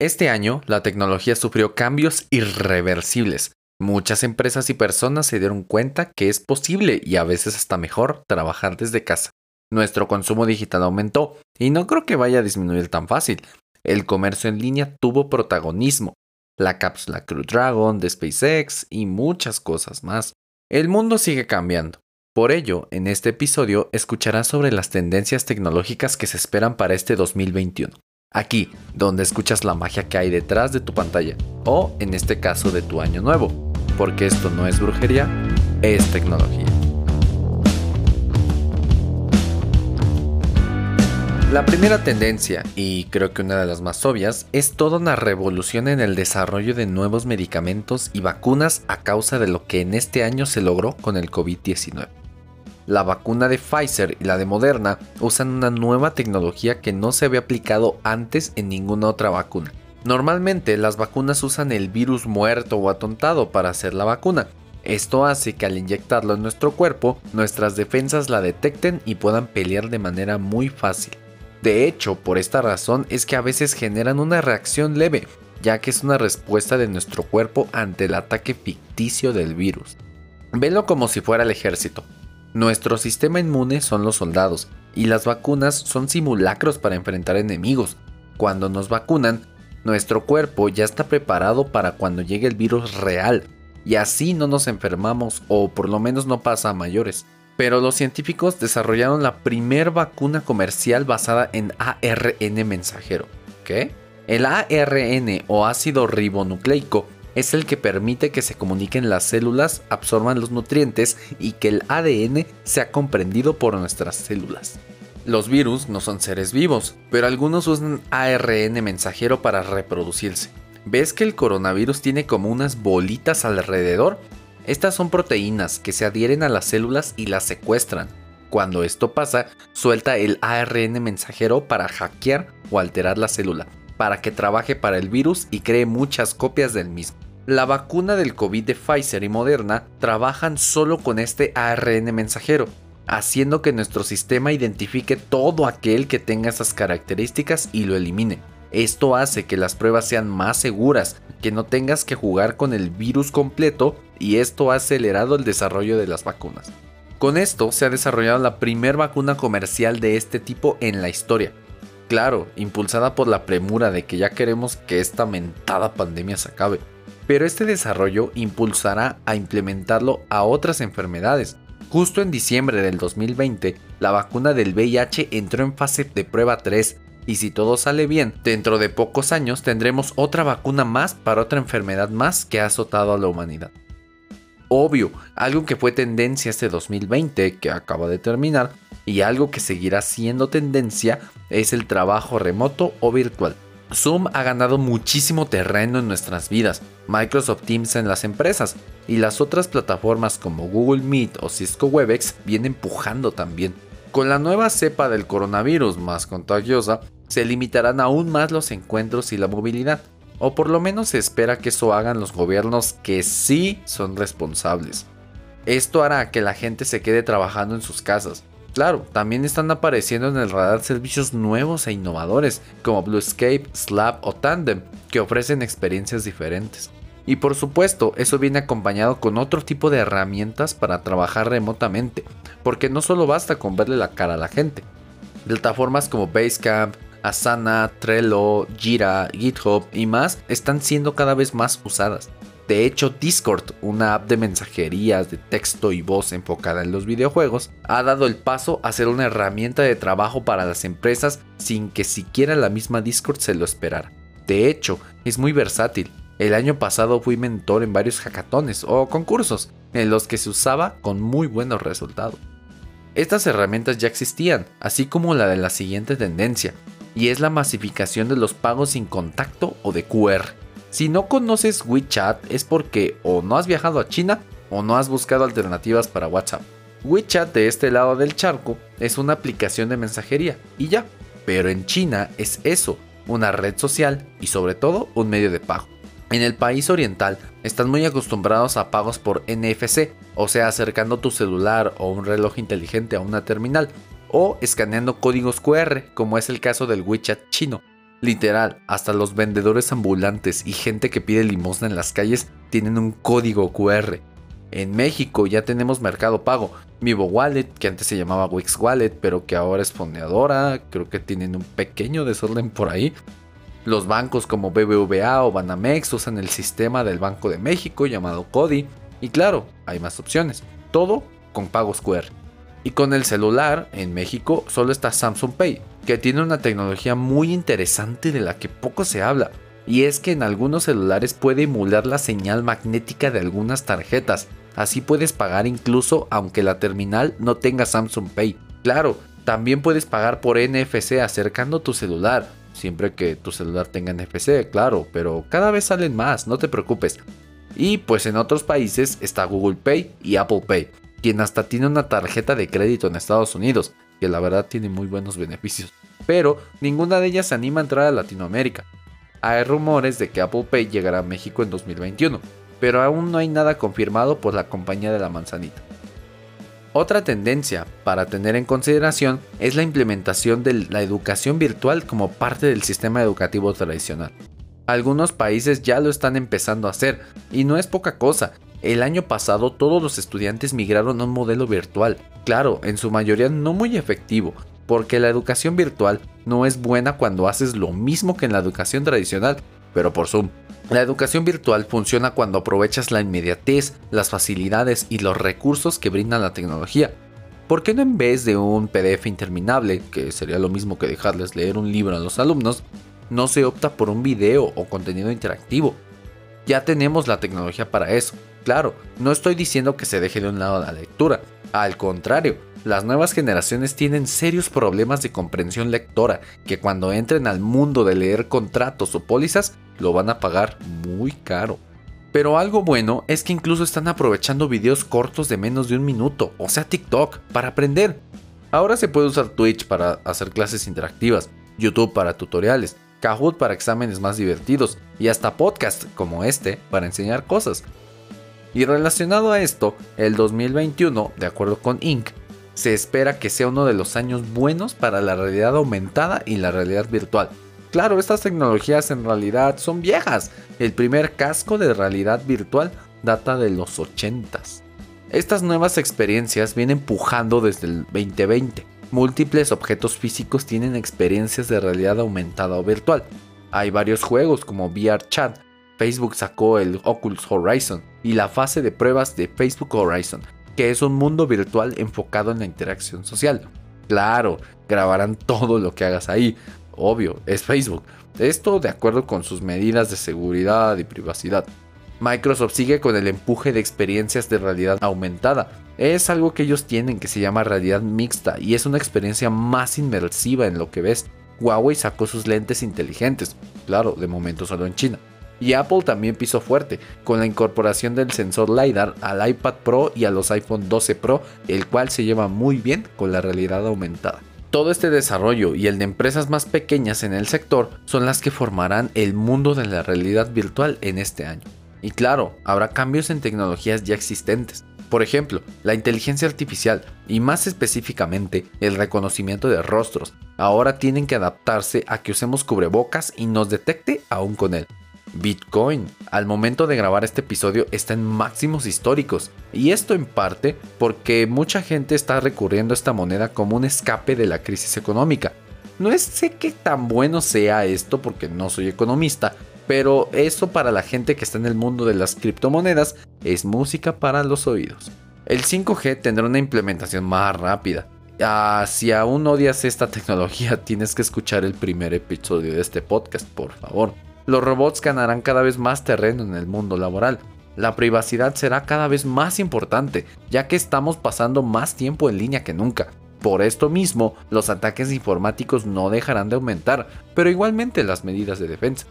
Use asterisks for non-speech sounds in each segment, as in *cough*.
Este año, la tecnología sufrió cambios irreversibles. Muchas empresas y personas se dieron cuenta que es posible y a veces hasta mejor trabajar desde casa. Nuestro consumo digital aumentó y no creo que vaya a disminuir tan fácil. El comercio en línea tuvo protagonismo. La cápsula Crew Dragon de SpaceX y muchas cosas más. El mundo sigue cambiando. Por ello, en este episodio escucharás sobre las tendencias tecnológicas que se esperan para este 2021. Aquí, donde escuchas la magia que hay detrás de tu pantalla, o en este caso de tu año nuevo, porque esto no es brujería, es tecnología. La primera tendencia, y creo que una de las más obvias, es toda una revolución en el desarrollo de nuevos medicamentos y vacunas a causa de lo que en este año se logró con el COVID-19. La vacuna de Pfizer y la de Moderna usan una nueva tecnología que no se había aplicado antes en ninguna otra vacuna. Normalmente las vacunas usan el virus muerto o atontado para hacer la vacuna. Esto hace que al inyectarlo en nuestro cuerpo, nuestras defensas la detecten y puedan pelear de manera muy fácil. De hecho, por esta razón es que a veces generan una reacción leve, ya que es una respuesta de nuestro cuerpo ante el ataque ficticio del virus. Velo como si fuera el ejército. Nuestro sistema inmune son los soldados y las vacunas son simulacros para enfrentar enemigos. Cuando nos vacunan, nuestro cuerpo ya está preparado para cuando llegue el virus real y así no nos enfermamos o por lo menos no pasa a mayores pero los científicos desarrollaron la primer vacuna comercial basada en ARN mensajero. ¿Qué? El ARN o ácido ribonucleico es el que permite que se comuniquen las células, absorban los nutrientes y que el ADN sea comprendido por nuestras células. Los virus no son seres vivos, pero algunos usan ARN mensajero para reproducirse. ¿Ves que el coronavirus tiene como unas bolitas alrededor? Estas son proteínas que se adhieren a las células y las secuestran. Cuando esto pasa, suelta el ARN mensajero para hackear o alterar la célula, para que trabaje para el virus y cree muchas copias del mismo. La vacuna del COVID de Pfizer y Moderna trabajan solo con este ARN mensajero, haciendo que nuestro sistema identifique todo aquel que tenga esas características y lo elimine. Esto hace que las pruebas sean más seguras, que no tengas que jugar con el virus completo y esto ha acelerado el desarrollo de las vacunas. Con esto se ha desarrollado la primera vacuna comercial de este tipo en la historia. Claro, impulsada por la premura de que ya queremos que esta mentada pandemia se acabe. Pero este desarrollo impulsará a implementarlo a otras enfermedades. Justo en diciembre del 2020, la vacuna del VIH entró en fase de prueba 3 y si todo sale bien, dentro de pocos años tendremos otra vacuna más para otra enfermedad más que ha azotado a la humanidad. Obvio, algo que fue tendencia este 2020 que acaba de terminar y algo que seguirá siendo tendencia es el trabajo remoto o virtual. Zoom ha ganado muchísimo terreno en nuestras vidas, Microsoft Teams en las empresas y las otras plataformas como Google Meet o Cisco Webex vienen empujando también. Con la nueva cepa del coronavirus más contagiosa, se limitarán aún más los encuentros y la movilidad, o por lo menos se espera que eso hagan los gobiernos que sí son responsables. Esto hará que la gente se quede trabajando en sus casas. Claro, también están apareciendo en el radar servicios nuevos e innovadores como Bluescape, Slab o Tandem, que ofrecen experiencias diferentes. Y por supuesto, eso viene acompañado con otro tipo de herramientas para trabajar remotamente, porque no solo basta con verle la cara a la gente. Plataformas como Basecamp, Asana, Trello, Jira, GitHub y más están siendo cada vez más usadas. De hecho, Discord, una app de mensajerías de texto y voz enfocada en los videojuegos, ha dado el paso a ser una herramienta de trabajo para las empresas sin que siquiera la misma Discord se lo esperara. De hecho, es muy versátil. El año pasado fui mentor en varios hackatones o concursos en los que se usaba con muy buenos resultados. Estas herramientas ya existían, así como la de la siguiente tendencia, y es la masificación de los pagos sin contacto o de QR. Si no conoces WeChat es porque o no has viajado a China o no has buscado alternativas para WhatsApp. WeChat de este lado del charco es una aplicación de mensajería y ya, pero en China es eso, una red social y sobre todo un medio de pago. En el país oriental están muy acostumbrados a pagos por NFC, o sea, acercando tu celular o un reloj inteligente a una terminal, o escaneando códigos QR, como es el caso del WeChat chino. Literal, hasta los vendedores ambulantes y gente que pide limosna en las calles tienen un código QR. En México ya tenemos Mercado Pago, Vivo Wallet, que antes se llamaba Wix Wallet, pero que ahora es fondeadora, creo que tienen un pequeño desorden por ahí. Los bancos como BBVA o Banamex usan el sistema del Banco de México llamado CODI, y claro, hay más opciones, todo con pagos QR. Y con el celular, en México solo está Samsung Pay, que tiene una tecnología muy interesante de la que poco se habla, y es que en algunos celulares puede emular la señal magnética de algunas tarjetas, así puedes pagar incluso aunque la terminal no tenga Samsung Pay. Claro, también puedes pagar por NFC acercando tu celular, siempre que tu celular tenga NFC, claro, pero cada vez salen más, no te preocupes. Y pues en otros países está Google Pay y Apple Pay, quien hasta tiene una tarjeta de crédito en Estados Unidos, que la verdad tiene muy buenos beneficios. Pero ninguna de ellas se anima a entrar a Latinoamérica. Hay rumores de que Apple Pay llegará a México en 2021, pero aún no hay nada confirmado por la compañía de la manzanita. Otra tendencia para tener en consideración es la implementación de la educación virtual como parte del sistema educativo tradicional. Algunos países ya lo están empezando a hacer, y no es poca cosa. El año pasado todos los estudiantes migraron a un modelo virtual, claro, en su mayoría no muy efectivo, porque la educación virtual no es buena cuando haces lo mismo que en la educación tradicional, pero por Zoom. La educación virtual funciona cuando aprovechas la inmediatez, las facilidades y los recursos que brinda la tecnología. ¿Por qué no en vez de un PDF interminable, que sería lo mismo que dejarles leer un libro a los alumnos, no se opta por un video o contenido interactivo. Ya tenemos la tecnología para eso. Claro, no estoy diciendo que se deje de un lado la lectura. Al contrario, las nuevas generaciones tienen serios problemas de comprensión lectora que cuando entren al mundo de leer contratos o pólizas lo van a pagar muy caro. Pero algo bueno es que incluso están aprovechando videos cortos de menos de un minuto, o sea TikTok, para aprender. Ahora se puede usar Twitch para hacer clases interactivas, YouTube para tutoriales, Kahoot para exámenes más divertidos y hasta podcast como este para enseñar cosas. Y relacionado a esto, el 2021, de acuerdo con Inc., se espera que sea uno de los años buenos para la realidad aumentada y la realidad virtual. Claro, estas tecnologías en realidad son viejas. El primer casco de realidad virtual data de los 80s. Estas nuevas experiencias vienen empujando desde el 2020 Múltiples objetos físicos tienen experiencias de realidad aumentada o virtual. Hay varios juegos como VR Chat, Facebook sacó el Oculus Horizon y la fase de pruebas de Facebook Horizon, que es un mundo virtual enfocado en la interacción social. Claro, grabarán *laughs* todo lo que hagas ahí, obvio, es Facebook. Esto de acuerdo con sus medidas de seguridad y privacidad. Microsoft sigue con el empuje de experiencias de realidad aumentada. Es algo que ellos tienen que se llama realidad mixta y es una experiencia más inmersiva en lo que ves. Huawei sacó sus lentes inteligentes, claro, de momento solo en China. Y Apple también pisó fuerte, con la incorporación del sensor LiDAR al iPad Pro y a los iPhone 12 Pro, el cual se lleva muy bien con la realidad aumentada. Todo este desarrollo y el de empresas más pequeñas en el sector son las que formarán el mundo de la realidad virtual en este año. Y claro, habrá cambios en tecnologías ya existentes. Por ejemplo, la inteligencia artificial y más específicamente el reconocimiento de rostros ahora tienen que adaptarse a que usemos cubrebocas y nos detecte aún con él. Bitcoin, al momento de grabar este episodio, está en máximos históricos. Y esto en parte porque mucha gente está recurriendo a esta moneda como un escape de la crisis económica. No sé qué tan bueno sea esto porque no soy economista, pero eso para la gente que está en el mundo de las criptomonedas es música para los oídos. El 5G tendrá una implementación más rápida. Ah, si aún odias esta tecnología, *laughs* tienes que escuchar el primer episodio de este podcast, por favor. Los robots ganarán cada vez más terreno en el mundo laboral. La privacidad será cada vez más importante, ya que estamos pasando más tiempo en línea que nunca. Por esto mismo, los ataques informáticos no dejarán de aumentar, pero igualmente las medidas de defensa.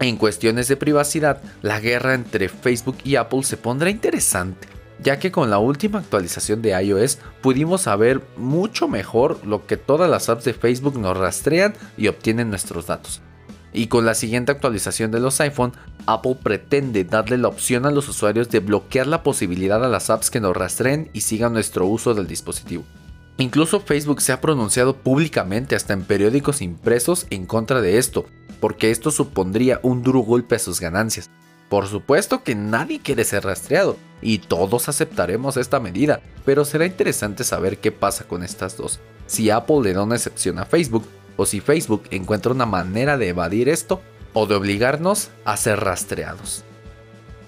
En cuestiones de privacidad, la guerra entre Facebook y Apple se pondrá interesante, ya que con la última actualización de iOS pudimos saber mucho mejor lo que todas las apps de Facebook nos rastrean y obtienen nuestros datos. Y con la siguiente actualización de los iPhone, Apple pretende darle la opción a los usuarios de bloquear la posibilidad a las apps que nos rastreen y sigan nuestro uso del dispositivo. Incluso Facebook se ha pronunciado públicamente hasta en periódicos impresos en contra de esto, porque esto supondría un duro golpe a sus ganancias. Por supuesto que nadie quiere ser rastreado, y todos aceptaremos esta medida, pero será interesante saber qué pasa con estas dos, si Apple le da una excepción a Facebook, o si Facebook encuentra una manera de evadir esto, o de obligarnos a ser rastreados.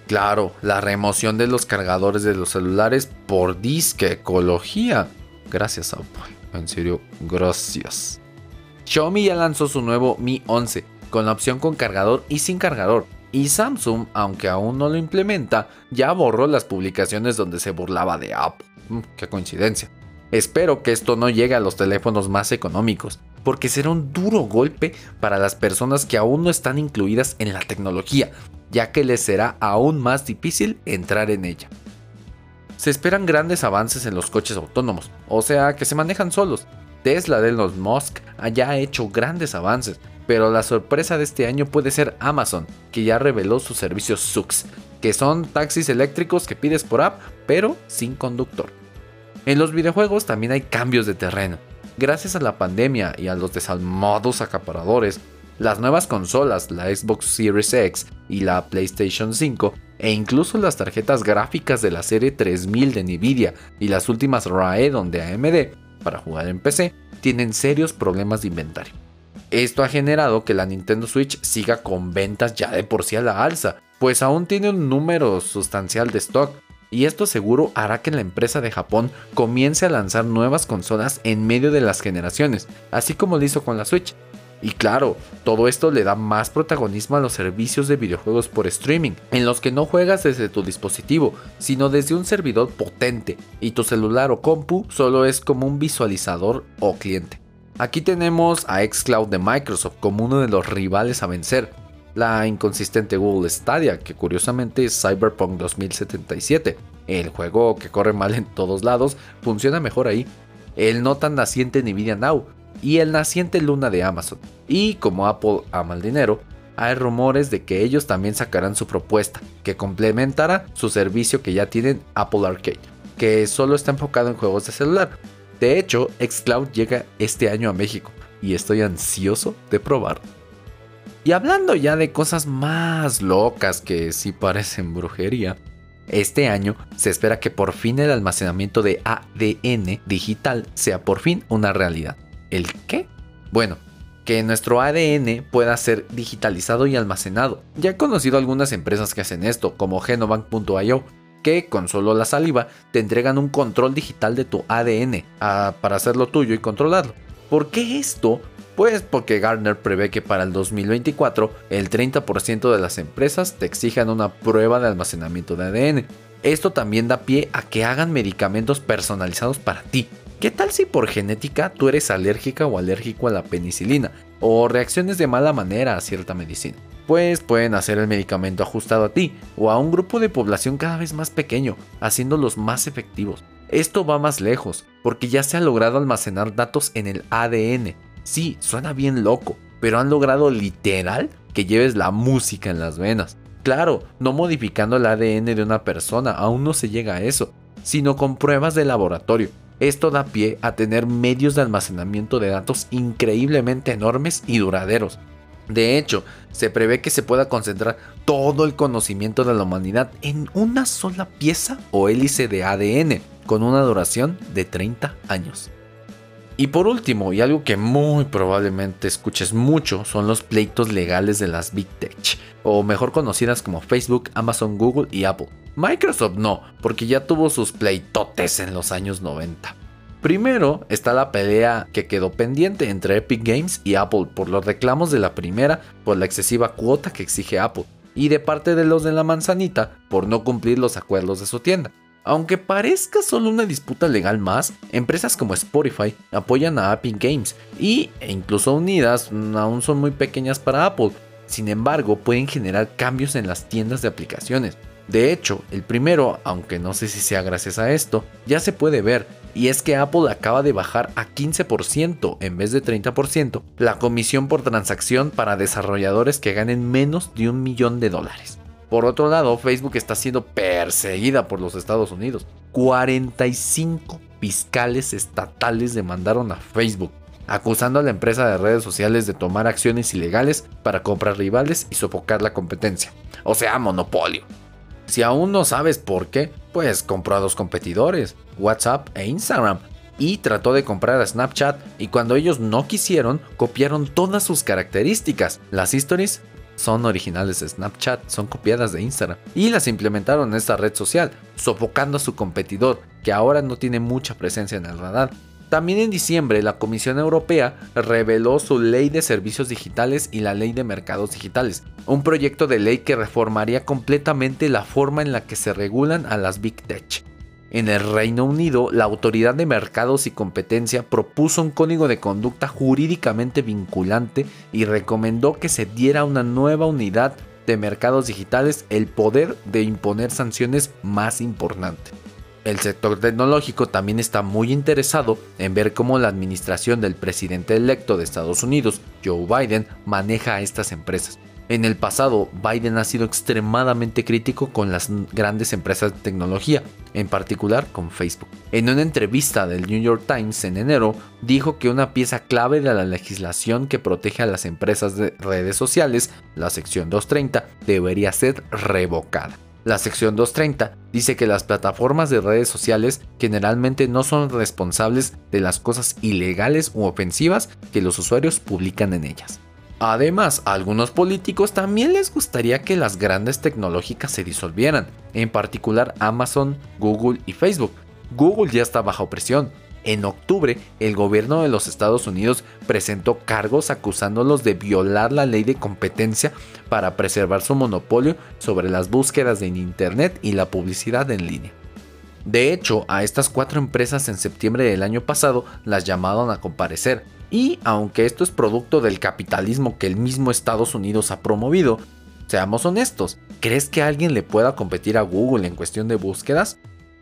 Claro, la remoción de los cargadores de los celulares por disque ecología. Gracias Apple, en serio, gracias. Xiaomi ya lanzó su nuevo Mi 11, con la opción con cargador y sin cargador, y Samsung, aunque aún no lo implementa, ya borró las publicaciones donde se burlaba de Apple. Mm, qué coincidencia. Espero que esto no llegue a los teléfonos más económicos, porque será un duro golpe para las personas que aún no están incluidas en la tecnología, ya que les será aún más difícil entrar en ella. Se esperan grandes avances en los coches autónomos, o sea, que se manejan solos. Tesla de Musk haya hecho grandes avances, pero la sorpresa de este año puede ser Amazon, que ya reveló sus servicios SUX, que son taxis eléctricos que pides por app, pero sin conductor. En los videojuegos también hay cambios de terreno. Gracias a la pandemia y a los desalmados acaparadores, las nuevas consolas, la Xbox Series X y la PlayStation 5, e incluso las tarjetas gráficas de la serie 3000 de Nvidia y las últimas Radeon de AMD para jugar en PC, tienen serios problemas de inventario. Esto ha generado que la Nintendo Switch siga con ventas ya de por sí a la alza, pues aún tiene un número sustancial de stock, y esto seguro hará que la empresa de Japón comience a lanzar nuevas consolas en medio de las generaciones, así como lo hizo con la Switch. Y claro, todo esto le da más protagonismo a los servicios de videojuegos por streaming, en los que no juegas desde tu dispositivo, sino desde un servidor potente, y tu celular o compu solo es como un visualizador o cliente. Aquí tenemos a Xcloud de Microsoft como uno de los rivales a vencer, la inconsistente Google Stadia, que curiosamente es Cyberpunk 2077. El juego que corre mal en todos lados funciona mejor ahí. El no tan naciente Nvidia Now y el naciente Luna de Amazon. Y como Apple ama el dinero, hay rumores de que ellos también sacarán su propuesta, que complementará su servicio que ya tienen Apple Arcade, que solo está enfocado en juegos de celular, de hecho, Xcloud llega este año a México y estoy ansioso de probar. Y hablando ya de cosas más locas que sí parecen brujería, este año se espera que por fin el almacenamiento de ADN digital sea por fin una realidad. ¿El qué? Bueno, que nuestro ADN pueda ser digitalizado y almacenado. Ya he conocido algunas empresas que hacen esto, como Genobank.io, que con solo la saliva te entregan un control digital de tu ADN para hacerlo tuyo y controlarlo. ¿Por qué esto? Pues porque Gartner prevé que para el 2024 el 30% de las empresas te exijan una prueba de almacenamiento de ADN. Esto también da pie a que hagan medicamentos personalizados para ti. ¿Qué tal si por genética tú eres alérgica o alérgico a la penicilina? O reacciones de mala manera a cierta medicina pues pueden hacer el medicamento ajustado a ti o a un grupo de población cada vez más pequeño, haciéndolos más efectivos. Esto va más lejos, porque ya se ha logrado almacenar datos en el ADN. Sí, suena bien loco, pero han logrado literal que lleves la música en las venas. Claro, no modificando el ADN de una persona, aún no se llega a eso, sino con pruebas de laboratorio. Esto da pie a tener medios de almacenamiento de datos increíblemente enormes y duraderos, de hecho, se prevé que se pueda concentrar todo el conocimiento de la humanidad en una sola pieza o hélice de ADN, con una duración de 30 años. Y por último, y algo que muy probablemente escuches mucho, son los pleitos legales de las Big Tech, o mejor conocidas como Facebook, Amazon, Google y Apple. Microsoft no, porque ya tuvo sus pleitotes en los años 90. Primero está la pelea que quedó pendiente entre Epic Games y Apple por los reclamos de la primera por la excesiva cuota que exige Apple y de parte de los de la manzanita por no cumplir los acuerdos de su tienda. Aunque parezca solo una disputa legal más, empresas como Spotify apoyan a Epic Games y e incluso unidas aún son muy pequeñas para Apple. Sin embargo, pueden generar cambios en las tiendas de aplicaciones. De hecho, el primero, aunque no sé si sea gracias a esto, ya se puede ver y es que Apple acaba de bajar a 15% en vez de 30% la comisión por transacción para desarrolladores que ganen menos de un millón de dólares. Por otro lado, Facebook está siendo perseguida por los Estados Unidos. 45 fiscales estatales demandaron a Facebook, acusando a la empresa de redes sociales de tomar acciones ilegales para comprar rivales y sofocar la competencia. O sea, monopolio. Si aún no sabes por qué, pues compró a dos competidores, WhatsApp e Instagram, y trató de comprar a Snapchat y cuando ellos no quisieron, copiaron todas sus características. Las stories son originales de Snapchat, son copiadas de Instagram y las implementaron en esta red social, sofocando a su competidor, que ahora no tiene mucha presencia en el radar. También en diciembre la Comisión Europea reveló su Ley de Servicios Digitales y la Ley de Mercados Digitales, un proyecto de ley que reformaría completamente la forma en la que se regulan a las Big Tech. En el Reino Unido, la Autoridad de Mercados y Competencia propuso un código de conducta jurídicamente vinculante y recomendó que se diera a una nueva unidad de mercados digitales el poder de imponer sanciones más importantes. El sector tecnológico también está muy interesado en ver cómo la administración del presidente electo de Estados Unidos, Joe Biden, maneja a estas empresas. En el pasado, Biden ha sido extremadamente crítico con las grandes empresas de tecnología, en particular con Facebook. En una entrevista del New York Times en enero, dijo que una pieza clave de la legislación que protege a las empresas de redes sociales, la sección 230, debería ser revocada. La sección 230 dice que las plataformas de redes sociales generalmente no son responsables de las cosas ilegales u ofensivas que los usuarios publican en ellas. Además, a algunos políticos también les gustaría que las grandes tecnológicas se disolvieran, en particular Amazon, Google y Facebook. Google ya está bajo presión. En octubre, el gobierno de los Estados Unidos presentó cargos acusándolos de violar la ley de competencia para preservar su monopolio sobre las búsquedas en Internet y la publicidad en línea. De hecho, a estas cuatro empresas en septiembre del año pasado las llamaron a comparecer, y aunque esto es producto del capitalismo que el mismo Estados Unidos ha promovido, seamos honestos, ¿crees que alguien le pueda competir a Google en cuestión de búsquedas?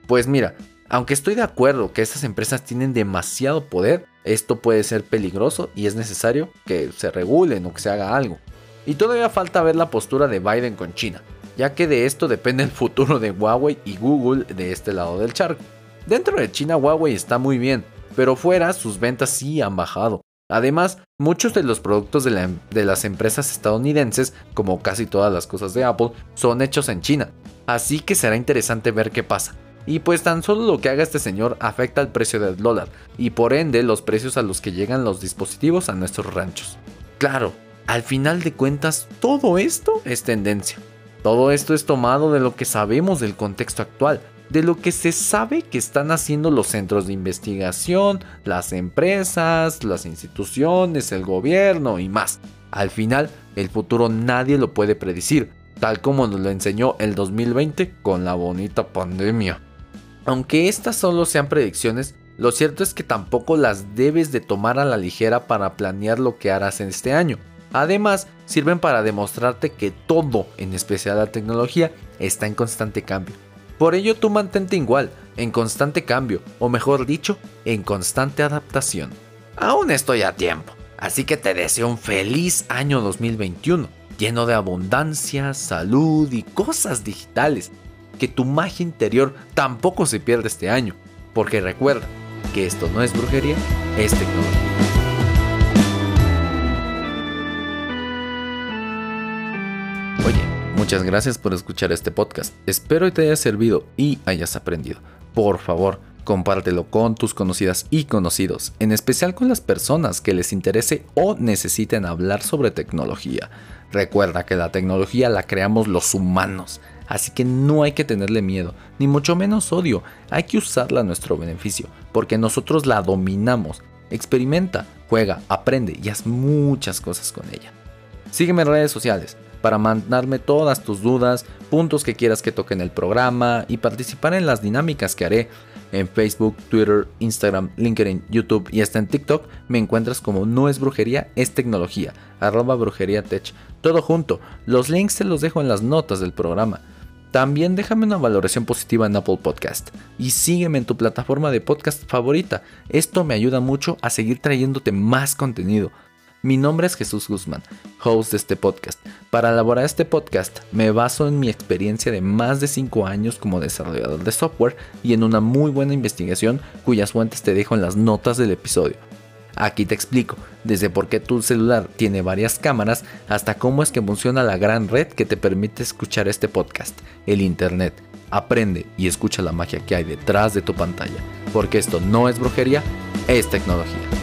Pues mira, aunque estoy de acuerdo que estas empresas tienen demasiado poder, esto puede ser peligroso y es necesario que se regulen o que se haga algo. Y todavía falta ver la postura de Biden con China, ya que de esto depende el futuro de Huawei y Google de este lado del charco. Dentro de China Huawei está muy bien, pero fuera sus ventas sí han bajado. Además, muchos de los productos de, de, las empresas estadounidenses, como casi todas las cosas de Apple, son hechos en China. Así que será interesante ver qué pasa. Y pues tan solo lo que haga este señor afecta al precio del dólar y por ende los precios a los que llegan los dispositivos a nuestros ranchos. Claro, al final de cuentas todo esto es tendencia. Todo esto es tomado de lo que sabemos del contexto actual, de lo que se sabe que están haciendo los centros de investigación, las empresas, las instituciones, el gobierno y más. Al final, el futuro nadie lo puede predecir, tal como nos lo enseñó el 2020 con la bonita pandemia. Aunque estas solo sean predicciones, lo cierto es que tampoco las debes de tomar a la ligera para planear lo que harás en este año. Además, sirven para demostrarte que todo, en especial la tecnología, está en constante cambio por ello tú mantente igual, en constante cambio, o mejor dicho, en constante adaptación. Aún estoy a tiempo, así que te deseo un feliz año 2021, lleno de abundancia, salud y cosas digitales. Que tu magia interior tampoco se pierda este año, porque recuerda que esto no es brujería, es tecnología. Muchas gracias por escuchar este podcast. Espero que te haya servido y hayas aprendido. Por favor, compártelo con tus conocidas y conocidos, en especial con las personas que les interese o necesiten hablar sobre tecnología. Recuerda que la tecnología la creamos los humanos, así que no hay que tenerle miedo, ni mucho menos odio, hay que usarla a nuestro beneficio, porque nosotros la dominamos. Experimenta, juega, aprende y haz muchas cosas con ella. Sígueme en redes sociales para mandarme todas tus dudas, puntos que quieras que toque en el programa y participar en las dinámicas que haré. En Facebook, Twitter, Instagram, LinkedIn, YouTube y hasta en TikTok me encuentras como No es brujería, es tecnología, arroba brujería tech. Todo junto, los links te los dejo en las notas del programa. También déjame una valoración positiva en Apple Podcast y sígueme en tu plataforma de podcast favorita. Esto me ayuda mucho a seguir trayéndote más contenido. Mi nombre es Jesús Guzmán, host de este podcast. Para elaborar este podcast me baso en mi experiencia de más de 5 años como desarrollador de software y en una muy buena investigación cuyas fuentes te dejo en las notas del episodio. Aquí te explico, desde por qué tu celular tiene varias cámaras hasta cómo es que funciona la gran red que te permite escuchar este podcast, el Internet. Aprende y escucha la magia que hay detrás de tu pantalla, porque esto no es brujería, es tecnología.